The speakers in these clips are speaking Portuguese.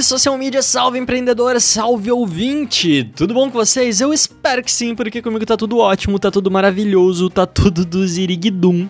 Salve social media, salve empreendedora, salve ouvinte! Tudo bom com vocês? Eu espero que sim, porque comigo tá tudo ótimo, tá tudo maravilhoso, tá tudo do ziriguidum.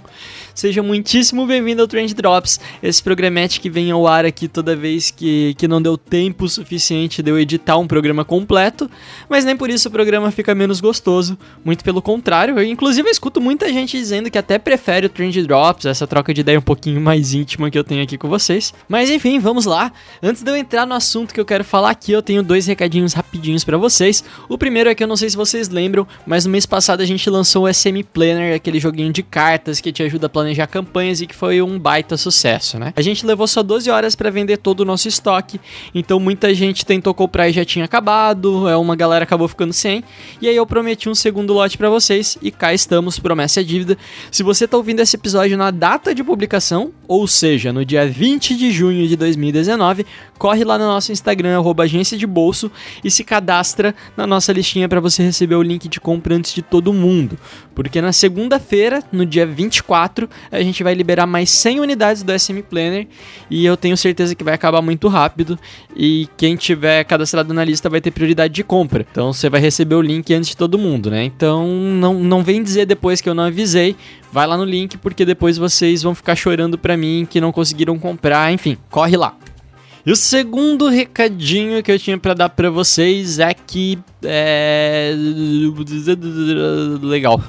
Seja muitíssimo bem-vindo ao Trend Drops, esse programete que vem ao ar aqui toda vez que, que não deu tempo suficiente de eu editar um programa completo, mas nem por isso o programa fica menos gostoso, muito pelo contrário. Eu, inclusive, escuto muita gente dizendo que até prefere o Trend Drops, essa troca de ideia um pouquinho mais íntima que eu tenho aqui com vocês. Mas enfim, vamos lá. Antes de eu entrar no assunto que eu quero falar aqui, eu tenho dois recadinhos rapidinhos pra vocês. O primeiro é que eu não sei se vocês lembram, mas no mês passado a gente lançou o SM Planner, aquele joguinho de cartas que te ajuda a planejar campanhas e que foi um baita sucesso, né? A gente levou só 12 horas pra vender todo o nosso estoque, então muita gente tentou comprar e já tinha acabado, é uma galera acabou ficando sem. E aí eu prometi um segundo lote pra vocês e cá estamos, promessa é dívida. Se você tá ouvindo esse episódio na data de publicação, ou seja, no dia 20 de junho de 2019, corre lá no nosso Instagram, arroba agência de bolso, e se cadastra na nossa listinha para você receber o link de compra antes de todo mundo. Porque na segunda-feira, no dia 24, a gente vai liberar mais 100 unidades do SM Planner e eu tenho certeza que vai acabar muito rápido. E quem tiver cadastrado na lista vai ter prioridade de compra. Então você vai receber o link antes de todo mundo, né? Então não, não vem dizer depois que eu não avisei. Vai lá no link porque depois vocês vão ficar chorando pra mim que não conseguiram comprar. Enfim, corre lá. E o segundo recadinho que eu tinha pra dar pra vocês é que é legal.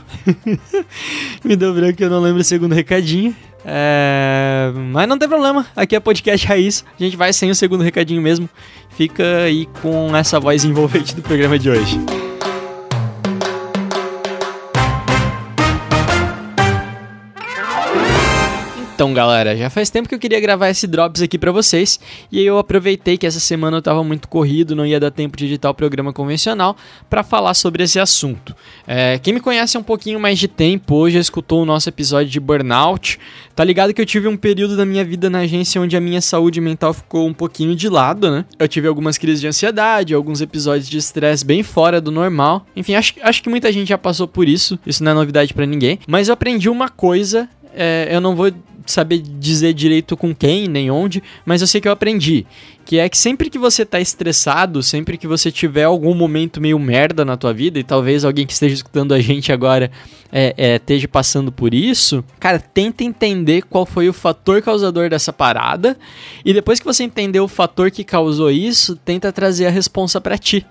Me deu branco, eu não lembro o segundo recadinho. É... Mas não tem problema, aqui é podcast raiz. A gente vai sem o segundo recadinho mesmo. Fica aí com essa voz envolvente do programa de hoje. Então, galera, já faz tempo que eu queria gravar esse Drops aqui pra vocês, e eu aproveitei que essa semana eu tava muito corrido, não ia dar tempo de editar o programa convencional, pra falar sobre esse assunto. É, quem me conhece há um pouquinho mais de tempo, hoje escutou o nosso episódio de Burnout, tá ligado que eu tive um período da minha vida na agência onde a minha saúde mental ficou um pouquinho de lado, né? Eu tive algumas crises de ansiedade, alguns episódios de estresse bem fora do normal, enfim, acho, acho que muita gente já passou por isso, isso não é novidade pra ninguém, mas eu aprendi uma coisa é, eu não vou saber dizer direito com quem nem onde, mas eu sei que eu aprendi. Que é que sempre que você tá estressado, sempre que você tiver algum momento meio merda na tua vida, e talvez alguém que esteja escutando a gente agora é, é, esteja passando por isso, cara, tenta entender qual foi o fator causador dessa parada, e depois que você entender o fator que causou isso, tenta trazer a responsa para ti.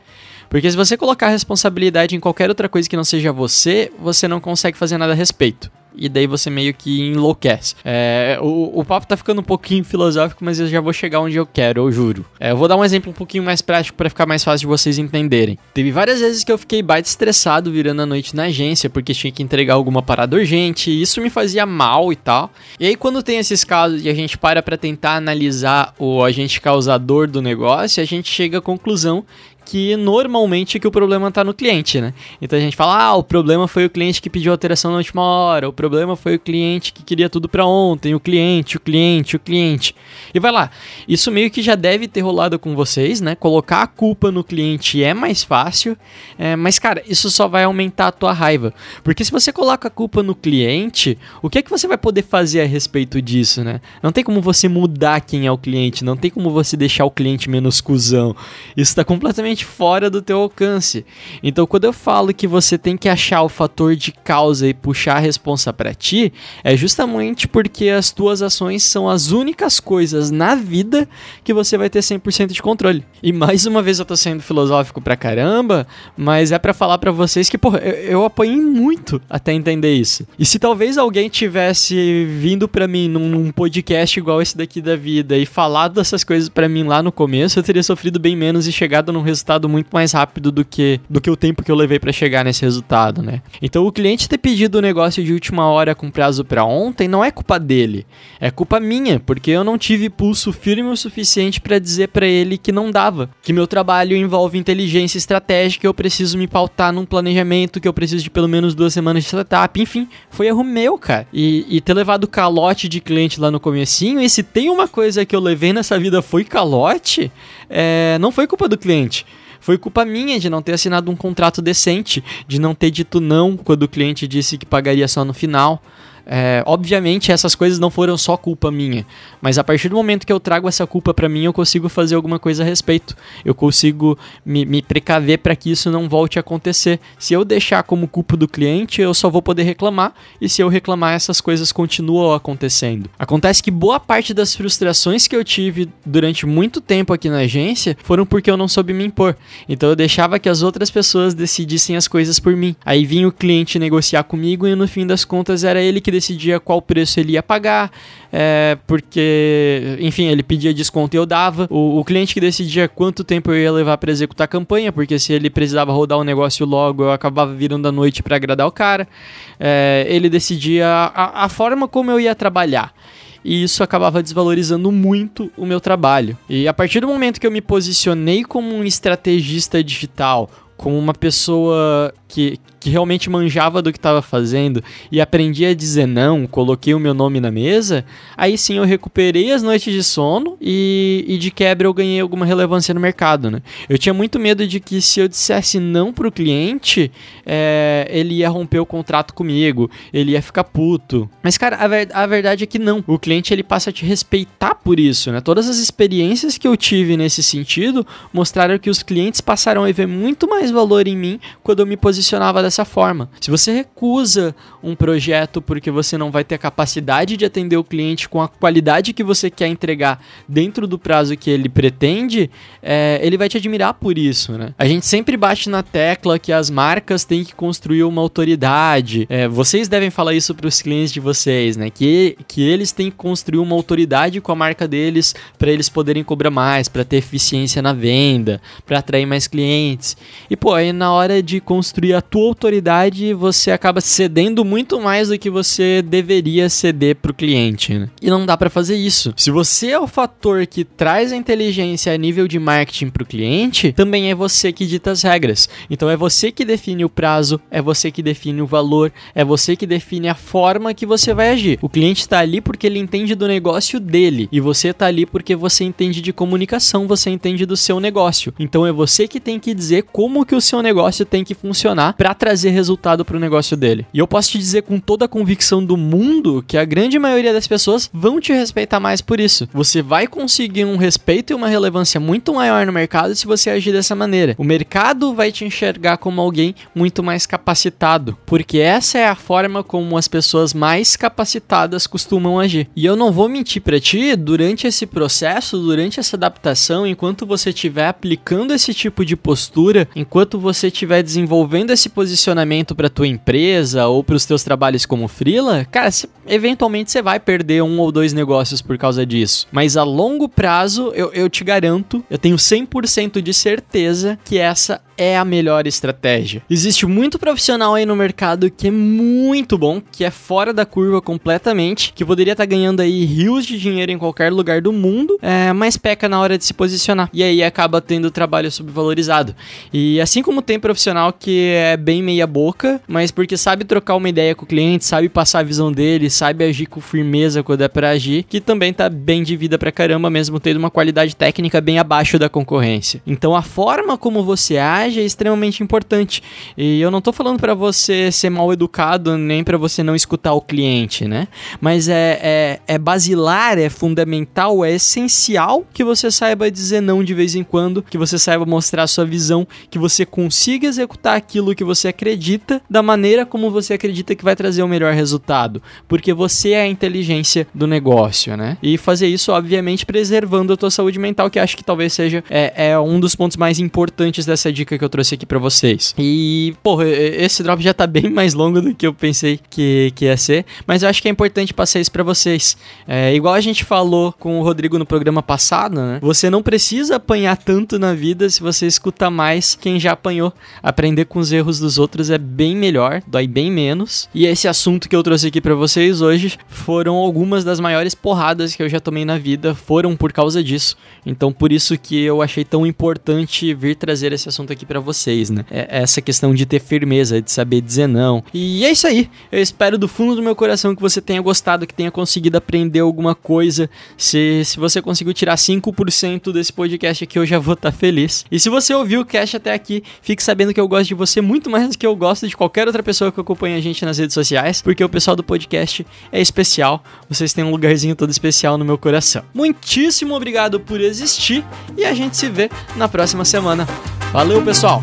Porque se você colocar a responsabilidade em qualquer outra coisa que não seja você, você não consegue fazer nada a respeito e daí você meio que enlouquece. É, o, o papo tá ficando um pouquinho filosófico, mas eu já vou chegar onde eu quero, eu juro. É, eu vou dar um exemplo um pouquinho mais prático para ficar mais fácil de vocês entenderem. Teve várias vezes que eu fiquei baita estressado virando a noite na agência, porque tinha que entregar alguma parada urgente, e isso me fazia mal e tal. E aí quando tem esses casos e a gente para pra tentar analisar o agente causador do negócio, a gente chega à conclusão que normalmente que o problema tá no cliente, né? Então a gente fala, ah, o problema foi o cliente que pediu alteração na última hora, o problema foi o cliente que queria tudo para ontem, o cliente, o cliente, o cliente. E vai lá. Isso meio que já deve ter rolado com vocês, né? Colocar a culpa no cliente é mais fácil, é, mas cara, isso só vai aumentar a tua raiva. Porque se você coloca a culpa no cliente, o que é que você vai poder fazer a respeito disso, né? Não tem como você mudar quem é o cliente, não tem como você deixar o cliente menos cuzão. Isso tá completamente fora do teu alcance. Então, quando eu falo que você tem que achar o fator de causa e puxar a responsa para ti, é justamente porque as tuas ações são as únicas coisas na vida que você vai ter 100% de controle. E mais uma vez eu tô sendo filosófico pra caramba, mas é para falar para vocês que, porra, eu, eu apanhei muito até entender isso. E se talvez alguém tivesse vindo para mim num, num, podcast igual esse daqui da vida e falado dessas coisas para mim lá no começo, eu teria sofrido bem menos e chegado num resultado resultado muito mais rápido do que, do que o tempo que eu levei para chegar nesse resultado, né? Então o cliente ter pedido o negócio de última hora com prazo para ontem não é culpa dele, é culpa minha, porque eu não tive pulso firme o suficiente para dizer para ele que não dava, que meu trabalho envolve inteligência estratégica, eu preciso me pautar num planejamento, que eu preciso de pelo menos duas semanas de setup, enfim, foi erro meu, cara. E, e ter levado calote de cliente lá no comecinho, e se tem uma coisa que eu levei nessa vida foi calote, é, não foi culpa do cliente. Foi culpa minha de não ter assinado um contrato decente, de não ter dito não quando o cliente disse que pagaria só no final. É, obviamente essas coisas não foram só culpa minha, mas a partir do momento que eu trago essa culpa para mim, eu consigo fazer alguma coisa a respeito. Eu consigo me, me precaver para que isso não volte a acontecer. Se eu deixar como culpa do cliente, eu só vou poder reclamar, e se eu reclamar, essas coisas continuam acontecendo. Acontece que boa parte das frustrações que eu tive durante muito tempo aqui na agência foram porque eu não soube me impor. Então eu deixava que as outras pessoas decidissem as coisas por mim. Aí vinha o cliente negociar comigo e no fim das contas era ele que decidia qual preço ele ia pagar, é, porque, enfim, ele pedia desconto e eu dava. O, o cliente que decidia quanto tempo eu ia levar para executar a campanha, porque se ele precisava rodar o negócio logo, eu acabava virando a noite para agradar o cara. É, ele decidia a, a forma como eu ia trabalhar e isso acabava desvalorizando muito o meu trabalho. E a partir do momento que eu me posicionei como um estrategista digital, como uma pessoa que, que realmente manjava do que estava fazendo e aprendi a dizer não, coloquei o meu nome na mesa, aí sim eu recuperei as noites de sono e, e de quebra eu ganhei alguma relevância no mercado, né? Eu tinha muito medo de que se eu dissesse não pro cliente, é, ele ia romper o contrato comigo, ele ia ficar puto. Mas, cara, a, ver, a verdade é que não. O cliente, ele passa a te respeitar por isso, né? Todas as experiências que eu tive nesse sentido mostraram que os clientes passaram a ver muito mais valor em mim quando eu me posicionava dessa forma. Se você recusa um projeto porque você não vai ter a capacidade de atender o cliente com a qualidade que você quer entregar dentro do prazo que ele pretende, é, ele vai te admirar por isso, né? A gente sempre bate na tecla que as marcas têm que construir uma autoridade. É, vocês devem falar isso para os clientes de vocês, né? Que, que eles têm que construir uma autoridade com a marca deles para eles poderem cobrar mais, para ter eficiência na venda, para atrair mais clientes. E pô, aí na hora de construir a tua autoridade, você acaba cedendo muito mais do que você deveria ceder para o cliente. Né? E não dá para fazer isso. Se você é o fator que traz a inteligência a nível de marketing para o cliente, também é você que dita as regras. Então é você que define o prazo, é você que define o valor, é você que define a forma que você vai agir. O cliente está ali porque ele entende do negócio dele e você está ali porque você entende de comunicação, você entende do seu negócio. Então é você que tem que dizer como que o seu negócio tem que funcionar para trazer resultado para o negócio dele. E eu posso te dizer com toda a convicção do mundo que a grande maioria das pessoas vão te respeitar mais por isso. Você vai conseguir um respeito e uma relevância muito maior no mercado se você agir dessa maneira. O mercado vai te enxergar como alguém muito mais capacitado, porque essa é a forma como as pessoas mais capacitadas costumam agir. E eu não vou mentir para ti, durante esse processo, durante essa adaptação, enquanto você estiver aplicando esse tipo de postura, enquanto você estiver desenvolvendo esse posicionamento para tua empresa ou para os teus trabalhos como freela, cara, cê, eventualmente você vai perder um ou dois negócios por causa disso. Mas a longo prazo, eu, eu te garanto, eu tenho 100% de certeza que essa é a melhor estratégia. Existe muito profissional aí no mercado que é muito bom, que é fora da curva completamente, que poderia estar tá ganhando aí rios de dinheiro em qualquer lugar do mundo, é, mas peca na hora de se posicionar. E aí acaba tendo trabalho subvalorizado. E assim como tem profissional que é bem meia boca, mas porque sabe trocar uma ideia com o cliente, sabe passar a visão dele, sabe agir com firmeza quando é pra agir, que também tá bem de vida pra caramba, mesmo tendo uma qualidade técnica bem abaixo da concorrência. Então a forma como você age é extremamente importante. E eu não tô falando para você ser mal educado, nem para você não escutar o cliente, né? Mas é, é, é basilar, é fundamental, é essencial que você saiba dizer não de vez em quando, que você saiba mostrar sua visão, que você consiga executar aquilo aquilo que você acredita da maneira como você acredita que vai trazer o melhor resultado, porque você é a inteligência do negócio, né? E fazer isso, obviamente, preservando a tua saúde mental, que acho que talvez seja é, é um dos pontos mais importantes dessa dica que eu trouxe aqui para vocês. E, porra, esse drop já tá bem mais longo do que eu pensei que, que ia ser, mas eu acho que é importante passar isso para vocês. É, igual a gente falou com o Rodrigo no programa passado, né? Você não precisa apanhar tanto na vida se você escuta mais quem já apanhou. Aprender com os erros dos outros é bem melhor, dói bem menos. E esse assunto que eu trouxe aqui para vocês hoje foram algumas das maiores porradas que eu já tomei na vida, foram por causa disso. Então, por isso que eu achei tão importante vir trazer esse assunto aqui para vocês, né? É essa questão de ter firmeza, de saber dizer não. E é isso aí. Eu espero do fundo do meu coração que você tenha gostado, que tenha conseguido aprender alguma coisa. Se, se você conseguiu tirar 5% desse podcast aqui, eu já vou estar tá feliz. E se você ouviu o cast até aqui, fique sabendo que eu gosto de você muito mais do que eu gosto de qualquer outra pessoa que acompanha a gente nas redes sociais, porque o pessoal do podcast é especial. Vocês têm um lugarzinho todo especial no meu coração. Muitíssimo obrigado por existir e a gente se vê na próxima semana. Valeu, pessoal!